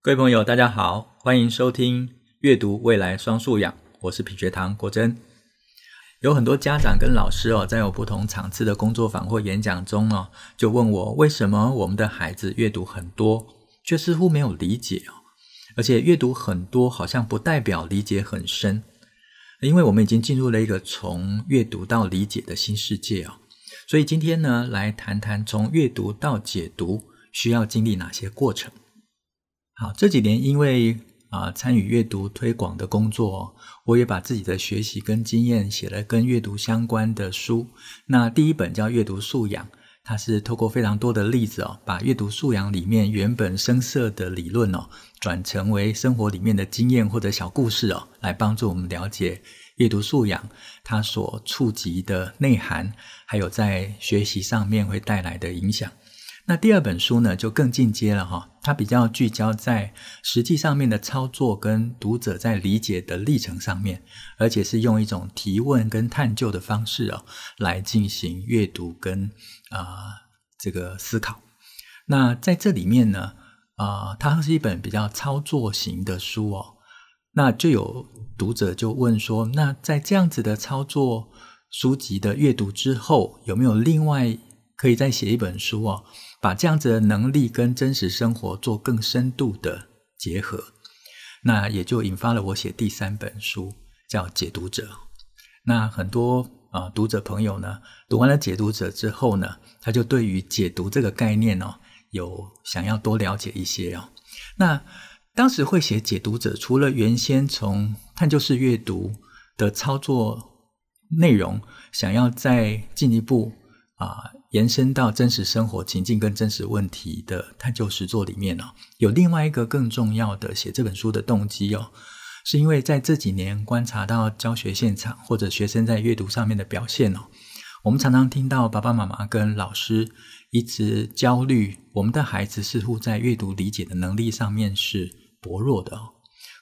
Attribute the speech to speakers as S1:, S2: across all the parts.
S1: 各位朋友，大家好，欢迎收听阅读未来双素养，我是品学堂国珍。有很多家长跟老师哦，在有不同场次的工作坊或演讲中哦，就问我为什么我们的孩子阅读很多，却似乎没有理解哦，而且阅读很多好像不代表理解很深，因为我们已经进入了一个从阅读到理解的新世界哦。所以今天呢，来谈谈从阅读到解读需要经历哪些过程。好，这几年因为啊、参与阅读推广的工作，我也把自己的学习跟经验写了跟阅读相关的书。那第一本叫《阅读素养》，它是透过非常多的例子哦，把阅读素养里面原本生涩的理论哦，转成为生活里面的经验或者小故事哦，来帮助我们了解。阅读素养，它所触及的内涵，还有在学习上面会带来的影响。那第二本书呢，就更进阶了哈，它比较聚焦在实际上面的操作跟读者在理解的历程上面，而且是用一种提问跟探究的方式哦，来进行阅读跟啊、呃、这个思考。那在这里面呢，啊、它是一本比较操作型的书哦。那就有读者就问说：“那在这样子的操作书籍的阅读之后，有没有另外可以再写一本书哦，把这样子的能力跟真实生活做更深度的结合？”那也就引发了我写第三本书，叫《解读者》。那很多啊、读者朋友呢，读完了《解读者》之后呢，他就对于解读这个概念哦，有想要多了解一些哦。那当时会写解读者，除了原先从探究式阅读的操作内容，想要再进一步啊、延伸到真实生活情境跟真实问题的探究实作里面哦，有另外一个更重要的写这本书的动机哦，是因为在这几年观察到教学现场或者学生在阅读上面的表现哦，我们常常听到爸爸妈妈跟老师一直焦虑，我们的孩子似乎在阅读理解的能力上面是。薄弱的哦，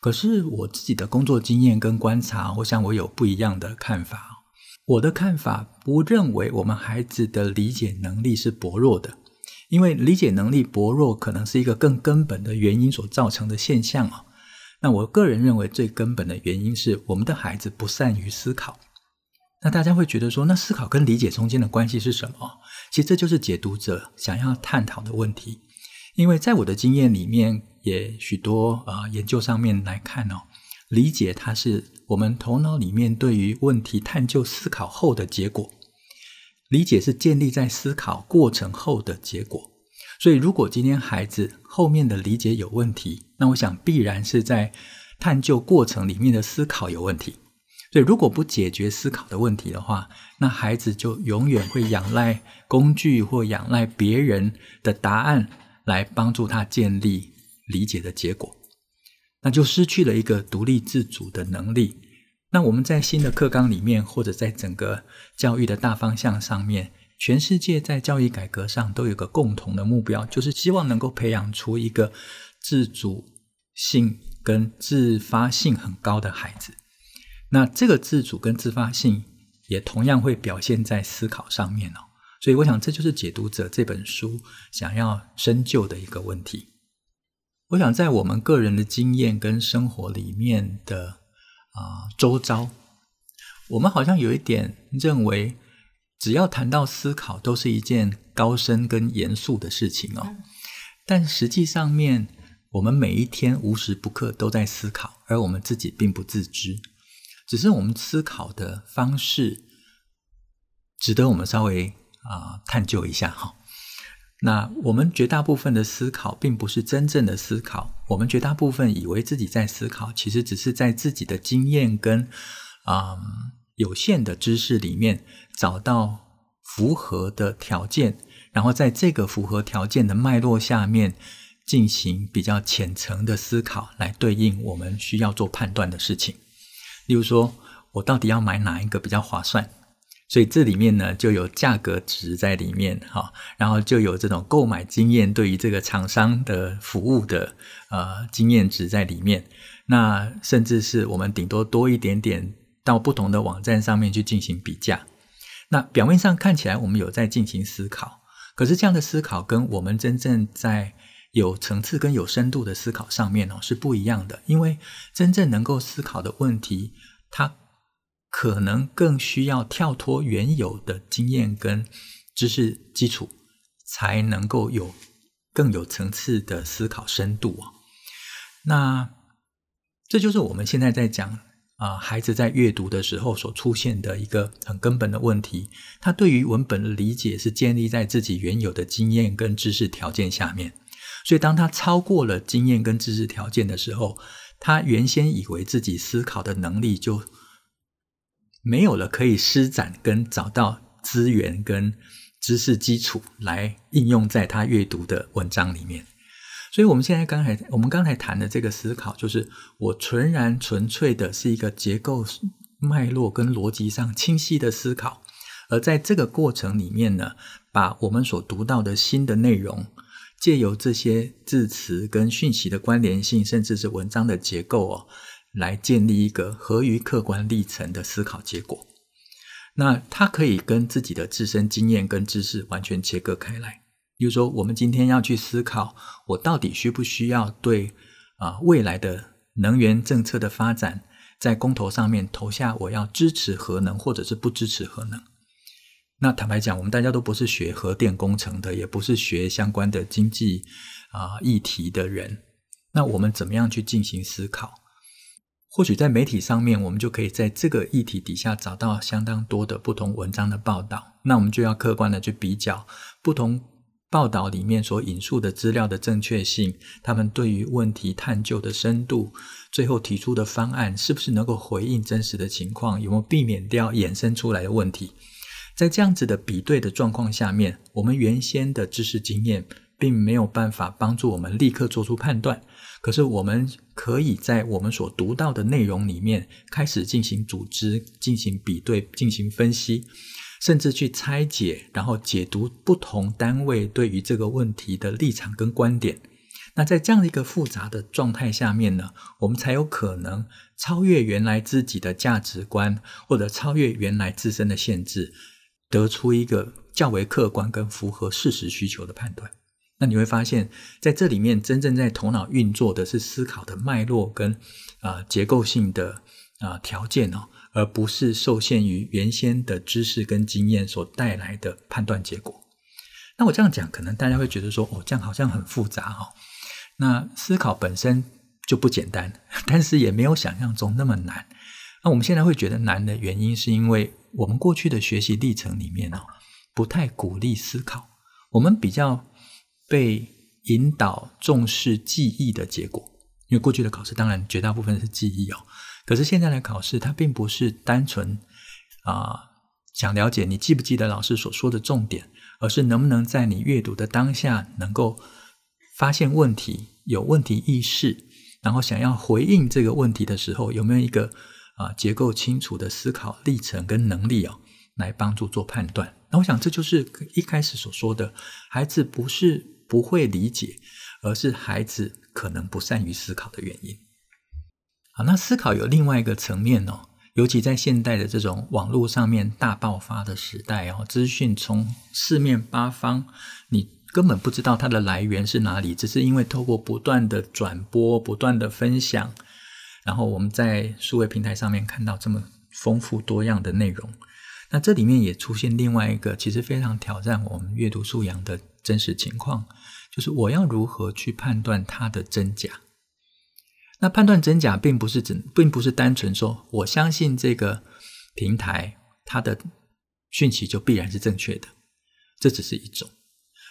S1: 可是我自己的工作经验跟观察，我想我有不一样的看法。我的看法不认为我们孩子的理解能力是薄弱的，因为理解能力薄弱可能是一个更根本的原因所造成的现象哦。那我个人认为最根本的原因是我们的孩子不善于思考。那大家会觉得说，那思考跟理解中间的关系是什么？其实这就是解读者想要探讨的问题。因为在我的经验里面，也许多啊、呃、研究上面来看哦，理解它是我们头脑里面对于问题探究思考后的结果，理解是建立在思考过程后的结果。所以，如果今天孩子后面的理解有问题，那我想必然是在探究过程里面的思考有问题。所以，如果不解决思考的问题的话，那孩子就永远会仰赖工具或仰赖别人的答案。来帮助他建立理解的结果，那就失去了一个独立自主的能力。那我们在新的课纲里面，或者在整个教育的大方向上面，全世界在教育改革上都有个共同的目标，就是希望能够培养出一个自主性跟自发性很高的孩子。那这个自主跟自发性也同样会表现在思考上面哦。所以，我想这就是《解读者》这本书想要深究的一个问题。我想在我们个人的经验跟生活里面的啊、呃、周遭，我们好像有一点认为，只要谈到思考，都是一件高深跟严肃的事情哦。但实际上面，我们每一天无时不刻都在思考，而我们自己并不自知，只是我们思考的方式值得我们稍微。啊，探究一下哈。那我们绝大部分的思考，并不是真正的思考。我们绝大部分以为自己在思考，其实只是在自己的经验跟啊、嗯、有限的知识里面找到符合的条件，然后在这个符合条件的脉络下面进行比较浅层的思考，来对应我们需要做判断的事情。例如说，我到底要买哪一个比较划算？所以这里面呢，就有价格值在里面哈，然后就有这种购买经验对于这个厂商的服务的呃经验值在里面。那甚至是我们顶多多一点点到不同的网站上面去进行比价。那表面上看起来我们有在进行思考，可是这样的思考跟我们真正在有层次跟有深度的思考上面哦是不一样的，因为真正能够思考的问题，它可能更需要跳脱原有的经验跟知识基础，才能够有更有层次的思考深度啊。那这就是我们现在在讲啊，孩子在阅读的时候所出现的一个很根本的问题，他对于文本的理解是建立在自己原有的经验跟知识条件下面。所以，当他超过了经验跟知识条件的时候，他原先以为自己思考的能力就没有了可以施展跟找到资源跟知识基础来应用在他阅读的文章里面。所以，我们现在刚才我们刚才谈的这个思考，就是我纯然纯粹的是一个结构脉络跟逻辑上清晰的思考，而在这个过程里面呢，把我们所读到的新的内容。借由这些字词跟讯息的关联性，甚至是文章的结构哦，来建立一个合于客观历程的思考结果。那它可以跟自己的自身经验跟知识完全切割开来。比如说，我们今天要去思考，我到底需不需要对啊未来的能源政策的发展，在公投上面投下我要支持核能，或者是不支持核能。那坦白讲，我们大家都不是学核电工程的，也不是学相关的经济啊、议题的人。那我们怎么样去进行思考？或许在媒体上面，我们就可以在这个议题底下找到相当多的不同文章的报道。那我们就要客观的去比较不同报道里面所引述的资料的正确性，他们对于问题探究的深度，最后提出的方案是不是能够回应真实的情况，有没有避免掉衍生出来的问题。在这样子的比对的状况下面，我们原先的知识经验并没有办法帮助我们立刻做出判断。可是，我们可以在我们所读到的内容里面开始进行组织、进行比对、进行分析，甚至去拆解，然后解读不同单位对于这个问题的立场跟观点。那在这样一个复杂的状态下面呢，我们才有可能超越原来自己的价值观，或者超越原来自身的限制。得出一个较为客观跟符合事实需求的判断，那你会发现，在这里面真正在头脑运作的是思考的脉络跟啊、呃、结构性的啊、条件哦，而不是受限于原先的知识跟经验所带来的判断结果。那我这样讲，可能大家会觉得说，哦，这样好像很复杂哈、那思考本身就不简单，但是也没有想象中那么难。那我们现在会觉得难的原因，是因为我们过去的学习历程里面哦，不太鼓励思考，我们比较被引导重视记忆的结果。因为过去的考试当然绝大部分是记忆哦，可是现在的考试它并不是单纯啊、想了解你记不记得老师所说的重点，而是能不能在你阅读的当下能够发现问题、有问题意识，然后想要回应这个问题的时候，有没有一个。啊，结构清楚的思考历程跟能力哦，来帮助做判断。那我想这就是一开始所说的，孩子不是不会理解，而是孩子可能不善于思考的原因。好，那思考有另外一个层面哦，尤其在现代的这种网络上面大爆发的时代哦，资讯从四面八方，你根本不知道它的来源是哪里，只是因为透过不断的转播、不断的分享。然后我们在数位平台上面看到这么丰富多样的内容，那这里面也出现另外一个其实非常挑战我们阅读素养的真实情况，就是我要如何去判断它的真假？那判断真假并不是只，并不是单纯说我相信这个平台它的讯息就必然是正确的，这只是一种。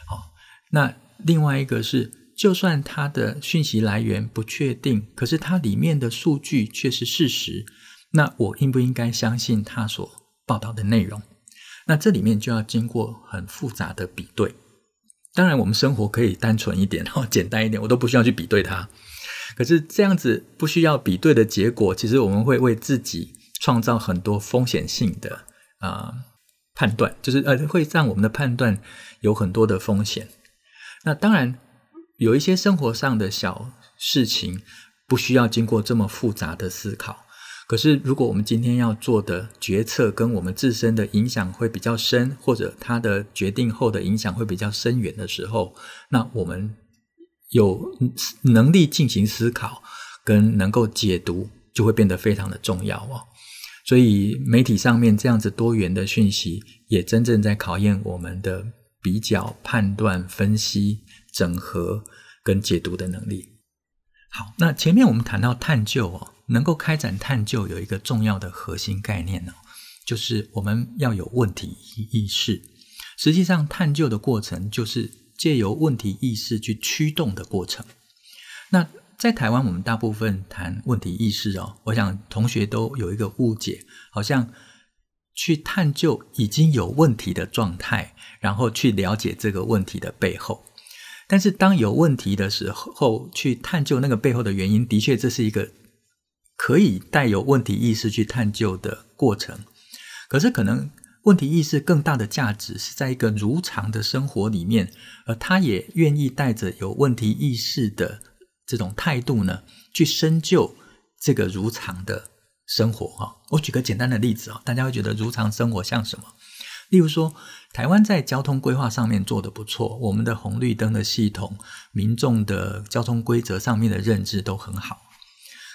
S1: 好，那另外一个是。就算它的讯息来源不确定，可是它里面的数据却是事实，那我应不应该相信它所报道的内容？那这里面就要经过很复杂的比对。当然，我们生活可以单纯一点，哦，简单一点，我都不需要去比对它。可是这样子不需要比对的结果，其实我们会为自己创造很多风险性的啊、判断，就是呃会让我们的判断有很多的风险。那当然。有一些生活上的小事情，不需要经过这么复杂的思考。可是，如果我们今天要做的决策跟我们自身的影响会比较深，或者它的决定后的影响会比较深远的时候，那我们有能力进行思考跟能够解读，就会变得非常的重要哦。所以媒体上面这样子多元的讯息，也真正在考验我们的比较、判断、分析、整合跟解读的能力。好，那前面我们谈到探究哦，能够开展探究有一个重要的核心概念呢，就是我们要有问题意识。实际上，探究的过程就是借由问题意识去驱动的过程。那在台湾，我们大部分谈问题意识哦，我想同学都有一个误解，好像去探究已经有问题的状态，然后去了解这个问题的背后。但是当有问题的时候，去探究那个背后的原因，的确这是一个可以带有问题意识去探究的过程。可是可能问题意识更大的价值是在一个如常的生活里面，而他也愿意带着有问题意识的。这种态度呢，去深究这个如常的生活哈。我举个简单的例子啊，大家会觉得如常生活像什么？例如说，台湾在交通规划上面做得不错，我们的红绿灯的系统、民众的交通规则上面的认知都很好。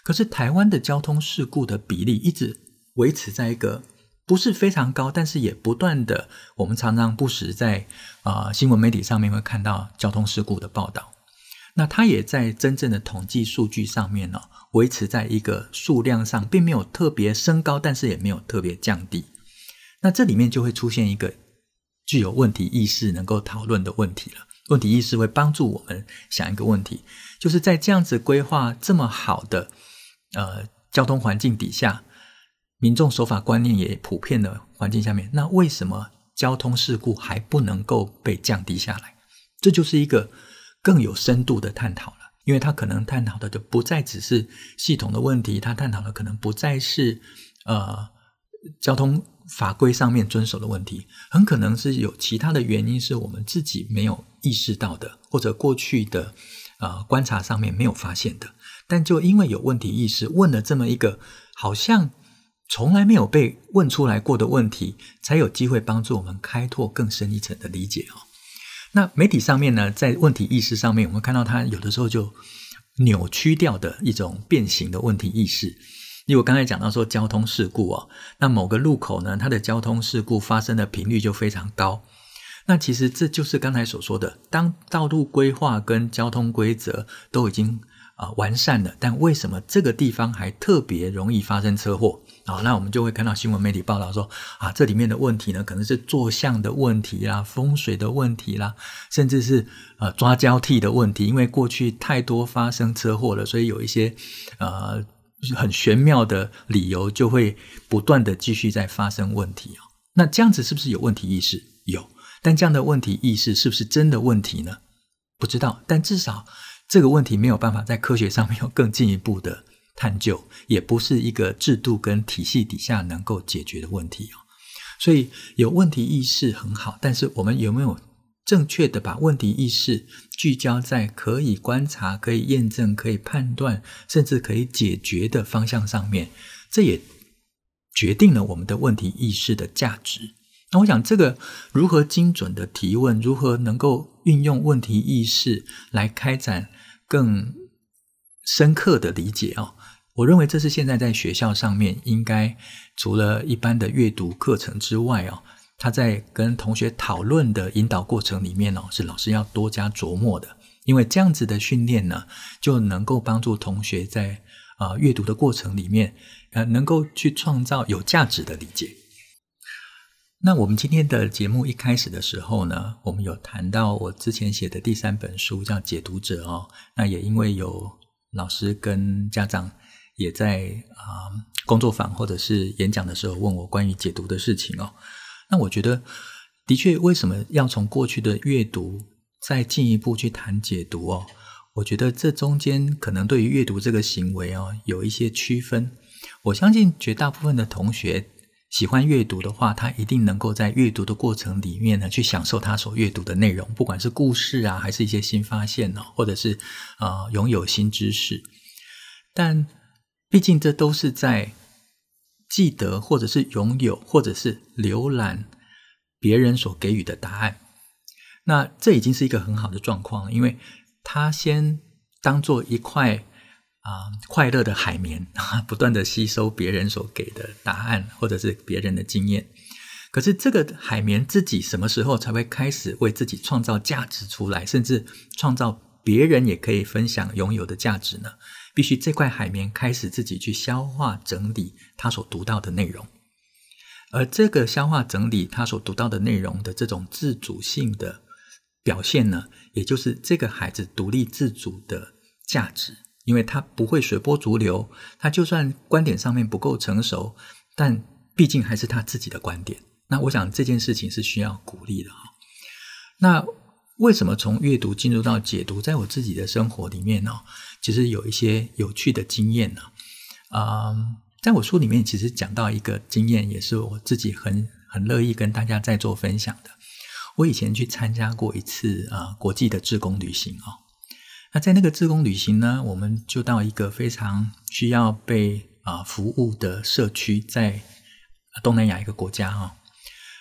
S1: 可是，台湾的交通事故的比例一直维持在一个不是非常高，但是也不断的，我们常常不时在啊、新闻媒体上面会看到交通事故的报道。那它也在真正的统计数据上面呢，维持在一个数量上，并没有特别升高，但是也没有特别降低。那这里面就会出现一个具有问题意识能够讨论的问题了。问题意识会帮助我们想一个问题，就是在这样子规划这么好的呃交通环境底下，民众守法观念也普遍的环境下面，那为什么交通事故还不能够被降低下来？这就是一个。更有深度的探讨了，因为他可能探讨的就不再只是系统的问题，他探讨的可能不再是呃交通法规上面遵守的问题，很可能是有其他的原因，是我们自己没有意识到的，或者过去的呃观察上面没有发现的，但就因为有问题意识，问了这么一个好像从来没有被问出来过的问题，才有机会帮助我们开拓更深一层的理解哦。那媒体上面呢，在问题意识上面，我们看到它有的时候就扭曲掉的一种变形的问题意识。例如刚才讲到说交通事故哦，那某个路口呢，它的交通事故发生的频率就非常高。那其实这就是刚才所说的，当道路规划跟交通规则都已经啊、完善的，但为什么这个地方还特别容易发生车祸？啊，那我们就会看到新闻媒体报道说，啊，这里面的问题呢，可能是坐向的问题啦，风水的问题啦，甚至是呃抓交替的问题。因为过去太多发生车祸了，所以有一些呃很玄妙的理由，就会不断的继续在发生问题哦。那这样子是不是有问题意识？有，但这样的问题意识是不是真的问题呢？不知道。但至少这个问题没有办法在科学上面有更进一步的。探究也不是一个制度跟体系底下能够解决的问题哦，所以有问题意识很好，但是我们有没有正确的把问题意识聚焦在可以观察、可以验证、可以判断，甚至可以解决的方向上面？这也决定了我们的问题意识的价值。那我想，这个如何精准的提问，如何能够运用问题意识来开展更深刻的理解哦。我认为这是现在在学校上面应该除了一般的阅读课程之外哦，他在跟同学讨论的引导过程里面哦，是老师要多加琢磨的。因为这样子的训练呢，就能够帮助同学在啊阅读的过程里面，呃，能够去创造有价值的理解。那我们今天的节目一开始的时候呢，我们有谈到我之前写的第三本书叫《解读者》哦，那也因为有老师跟家长。也在啊、工作坊或者是演讲的时候问我关于解读的事情哦，那我觉得的确，为什么要从过去的阅读再进一步去谈解读哦？我觉得这中间可能对于阅读这个行为哦有一些区分。我相信绝大部分的同学喜欢阅读的话，他一定能够在阅读的过程里面呢去享受他所阅读的内容，不管是故事啊，还是一些新发现哦，或者是啊、呃、拥有新知识，但。毕竟，这都是在记得，或者是拥有，或者是浏览别人所给予的答案。那这已经是一个很好的状况了，因为他先当做一块啊、快乐的海绵啊，不断的吸收别人所给的答案或者是别人的经验。可是这个海绵自己什么时候才会开始为自己创造价值出来，甚至创造别人也可以分享拥有的价值呢？必须这块海绵开始自己去消化整理他所读到的内容，而这个消化整理他所读到的内容的这种自主性的表现呢，也就是这个孩子独立自主的价值，因为他不会随波逐流，他就算观点上面不够成熟，但毕竟还是他自己的观点。那我想这件事情是需要鼓励的。那为什么从阅读进入到解读，在我自己的生活里面呢？其实有一些有趣的经验呢。啊，在我书里面其实讲到一个经验，也是我自己很很乐意跟大家在做分享的。我以前去参加过一次啊国际的志工旅行哦。那在那个志工旅行呢，我们就到一个非常需要被啊服务的社区，在东南亚一个国家哦。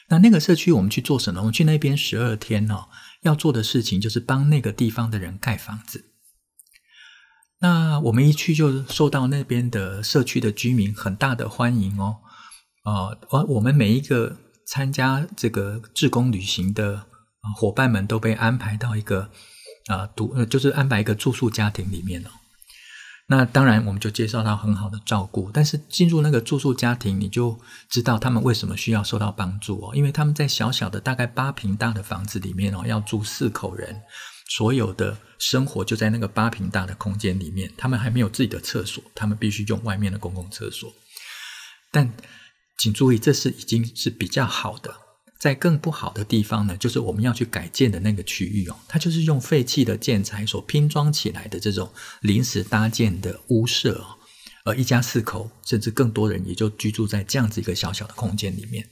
S1: 那那个社区，我们去做什么？我们去那边十二天哦，要做的事情就是帮那个地方的人盖房子。那我们一去就受到那边的社区的居民很大的欢迎哦。呃，而我们每一个参加这个志工旅行的伙伴们都被安排到一个啊，独、呃、就是安排一个住宿家庭里面哦。那当然，我们就接受到很好的照顾。但是进入那个住宿家庭，你就知道他们为什么需要受到帮助哦。因为他们在小小的大概八平大的房子里面哦，要住四口人，所有的生活就在那个八平大的空间里面。他们还没有自己的厕所，他们必须用外面的公共厕所。但请注意，这是已经是比较好的。在更不好的地方呢，就是我们要去改建的那个区域哦，它就是用废弃的建材所拼装起来的这种临时搭建的屋舍哦，而一家四口甚至更多人也就居住在这样子一个小小的空间里面。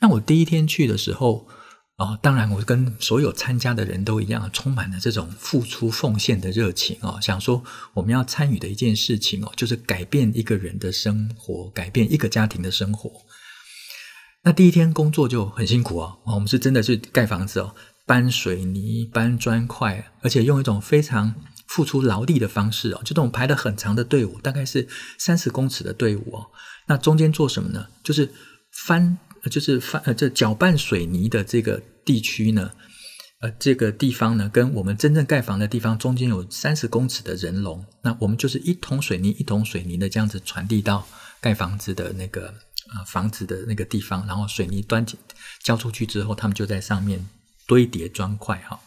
S1: 那我第一天去的时候哦，当然我跟所有参加的人都一样，充满了这种付出奉献的热情哦，想说我们要参与的一件事情哦，就是改变一个人的生活，改变一个家庭的生活。那第一天工作就很辛苦哦，我们是真的是盖房子哦，搬水泥、搬砖块，而且用一种非常付出劳力的方式哦，就这种排了很长的队伍，大概是三十公尺的队伍哦。那中间做什么呢？就是翻，就是翻，呃，这搅拌水泥的这个地区呢，呃，这个地方呢，跟我们真正盖房的地方中间有三十公尺的人龙，那我们就是一桶水泥一桶水泥的这样子传递到盖房子的那个。啊，房子的那个地方，然后水泥端起交出去之后，他们就在上面堆叠砖块哈。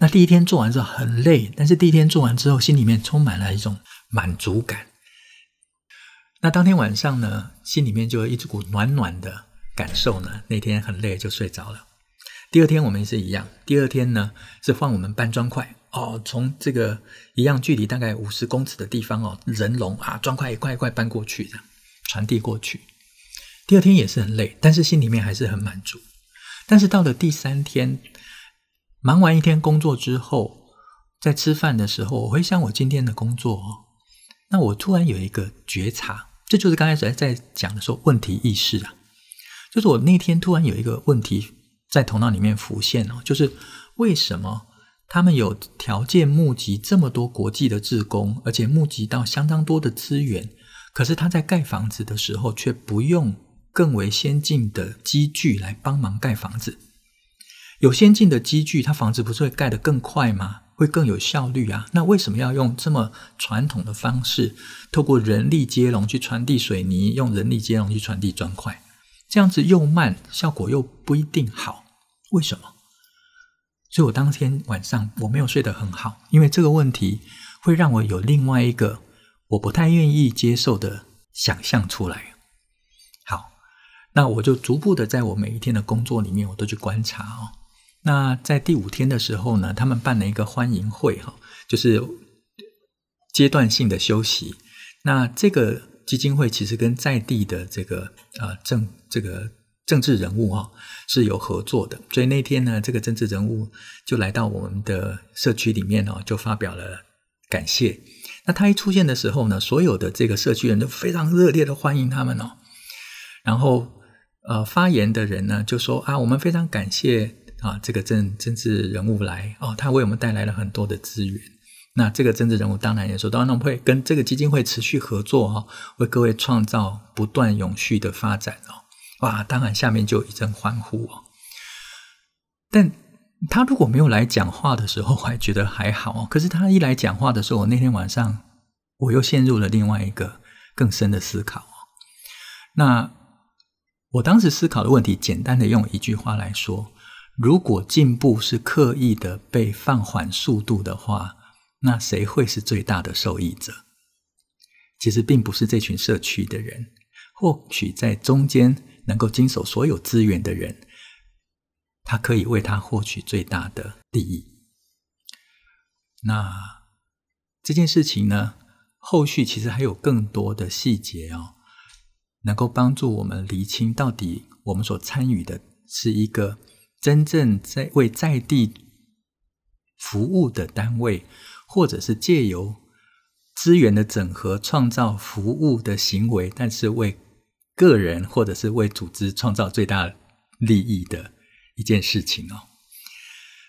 S1: 那第一天做完之后很累，但是第一天做完之后，心里面充满了一种满足感。那当天晚上呢，心里面就有一股暖暖的感受呢。那天很累就睡着了。第二天我们也是一样，第二天呢是换我们搬砖块哦，从这个一样距离大概五十公尺的地方哦，人龙啊，砖块一块一块搬过去的。传递过去，第二天也是很累，但是心里面还是很满足。但是到了第三天，忙完一天工作之后，在吃饭的时候，我回想我今天的工作哦，那我突然有一个觉察，这就是刚才在在讲的时候问题意识啊，就是我那天突然有一个问题在头脑里面浮现哦，就是为什么他们有条件募集这么多国际的志工，而且募集到相当多的资源？可是他在盖房子的时候，却不用更为先进的机具来帮忙盖房子。有先进的机具，他房子不是会盖得更快吗？会更有效率啊？那为什么要用这么传统的方式，透过人力接龙去传递水泥，用人力接龙去传递砖块？这样子又慢，效果又不一定好。为什么？所以我当天晚上我没有睡得很好，因为这个问题会让我有另外一个。我不太愿意接受的想象出来。好，那我就逐步的在我每一天的工作里面，我都去观察哦。那在第五天的时候呢，他们办了一个欢迎会哈，就是阶段性的休息。那这个基金会其实跟在地的这个呃政这个政治人物哈是有合作的，所以那天呢，这个政治人物就来到我们的社区里面哦，就发表了感谢。那他一出现的时候呢，所有的这个社区人都非常热烈的欢迎他们哦。然后，呃，发言的人呢就说啊，我们非常感谢啊这个政政治人物来哦，他为我们带来了很多的资源。那这个政治人物当然也说，当然我们会跟这个基金会持续合作哈，为各位创造不断永续的发展哦。哇，当然下面就一阵欢呼哦。但他如果没有来讲话的时候，我还觉得还好。可是他一来讲话的时候，我那天晚上我又陷入了另外一个更深的思考。那我当时思考的问题，简单的用一句话来说：如果进步是刻意的被放缓速度的话，那谁会是最大的受益者？其实并不是这群社区的人，或许在中间能够经手所有资源的人，他可以为他获取最大的利益。那这件事情呢，后续其实还有更多的细节哦，能够帮助我们厘清到底我们所参与的是一个真正在为在地服务的单位。或者是借由资源的整合创造服务的行为，但是为个人或者是为组织创造最大利益的一件事情哦。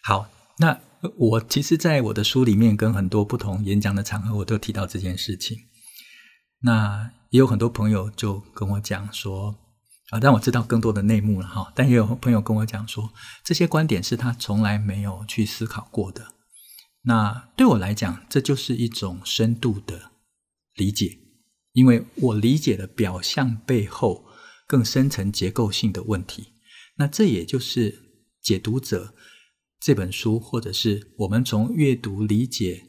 S1: 好，那我其实在我的书里面跟很多不同演讲的场合，我都提到这件事情。那也有很多朋友就跟我讲说啊，让我知道更多的内幕了哈。但也有朋友跟我讲说，这些观点是他从来没有去思考过的。那对我来讲，这就是一种深度的理解，因为我理解了表象背后更深层结构性的问题。那这也就是《解读者》这本书，或者是我们从阅读理解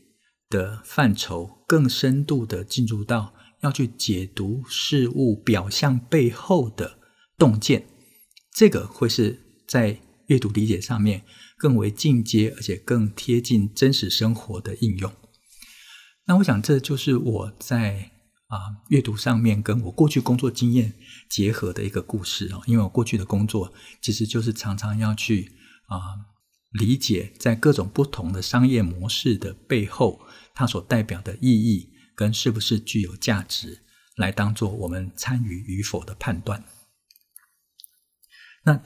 S1: 的范畴，更深度的进入到要去解读事物表象背后的洞见，这个会是在阅读理解上面。更为进阶，而且更贴近真实生活的应用。那我想，这就是我在啊阅读上面跟我过去工作经验结合的一个故事哦。因为我过去的工作其实就是常常要去啊理解，在各种不同的商业模式的背后，它所代表的意义跟是不是具有价值，来当做我们参与与否的判断。那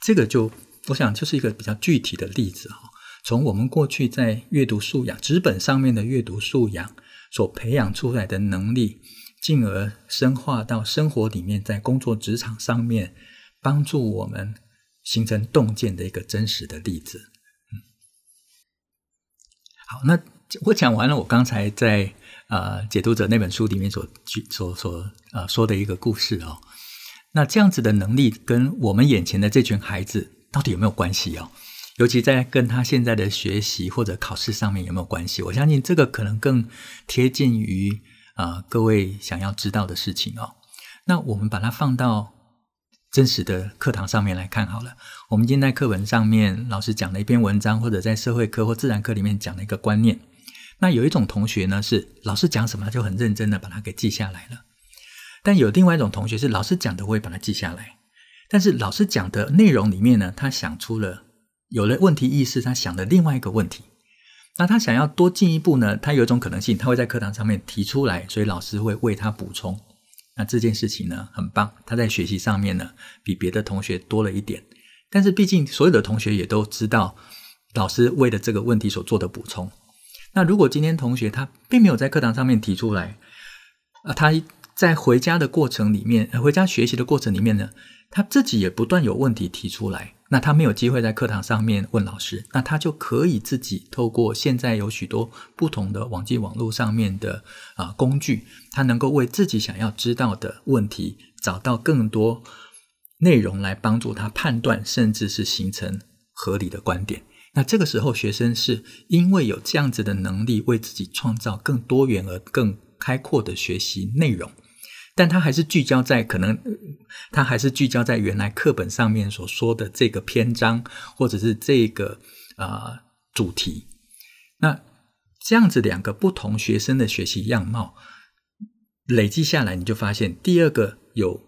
S1: 这个就。我想就是一个比较具体的例子哈，从我们过去在阅读素养、纸本上面的阅读素养所培养出来的能力，进而深化到生活里面，在工作职场上面帮助我们形成洞见的一个真实的例子。好，那我讲完了，我刚才在、呃、解读者那本书里面所所所啊、说的一个故事哦，那这样子的能力跟我们眼前的这群孩子。到底有没有关系哦？尤其在跟他现在的学习或者考试上面有没有关系？我相信这个可能更贴近于啊、各位想要知道的事情哦。那我们把它放到真实的课堂上面来看好了。我们今天在课本上面老师讲了一篇文章，或者在社会科或自然科里面讲了一个观念。那有一种同学呢，是老师讲什么就很认真的把它给记下来了。但有另外一种同学是老师讲的，我也把它记下来。但是老师讲的内容里面呢，他想出了有了问题意识，他想了另外一个问题。那他想要多进一步呢，他有一种可能性，他会在课堂上面提出来，所以老师会为他补充。那这件事情呢，很棒，他在学习上面呢，比别的同学多了一点。但是毕竟所有的同学也都知道，老师为了这个问题所做的补充。那如果今天同学他并没有在课堂上面提出来，啊，他在回家的过程里面，呃回家学习的过程里面呢，他自己也不断有问题提出来，那他没有机会在课堂上面问老师，那他就可以自己透过现在有许多不同的网际网络上面的啊工具，他能够为自己想要知道的问题找到更多内容来帮助他判断，甚至是形成合理的观点。那这个时候，学生是因为有这样子的能力，为自己创造更多元而更开阔的学习内容。但他还是聚焦在可能，他还是聚焦在原来课本上面所说的这个篇章，或者是这个啊、呃、主题。那这样子两个不同学生的学习样貌累积下来，你就发现，第二个有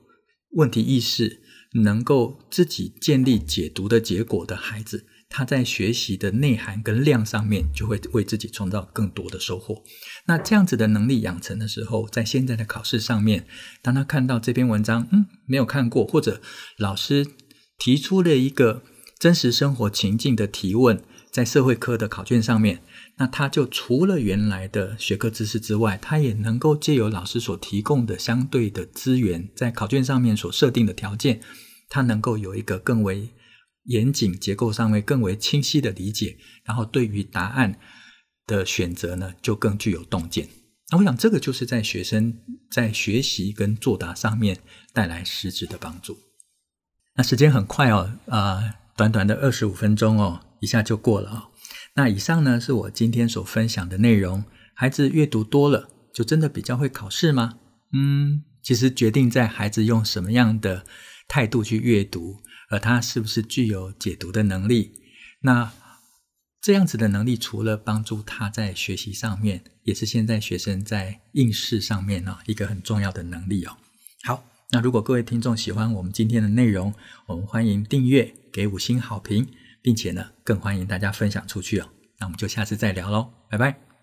S1: 问题意识，能够自己建立解读的结果的孩子。他在学习的内涵跟量上面，就会为自己创造更多的收获。那这样子的能力养成的时候，在现在的考试上面，当他看到这篇文章，嗯，没有看过，或者老师提出了一个真实生活情境的提问，在社会科的考卷上面，那他就除了原来的学科知识之外，他也能够借由老师所提供的相对的资源，在考卷上面所设定的条件，他能够有一个更为严谨、结构上面更为清晰的理解，然后对于答案的选择呢，就更具有洞见。那我想，这个就是在学生在学习跟作答上面带来实质的帮助。那时间很快哦，啊、短短的二十五分钟哦，一下就过了哦。那以上呢，是我今天所分享的内容。孩子阅读多了，就真的比较会考试吗？嗯，其实决定在孩子用什么样的态度去阅读，而他是不是具有解读的能力。那这样子的能力，除了帮助他在学习上面，也是现在学生在应试上面呢一个很重要的能力哦。好，那如果各位听众喜欢我们今天的内容，我们欢迎订阅、给五星好评，并且呢，更欢迎大家分享出去哦。那我们就下次再聊喽，拜拜。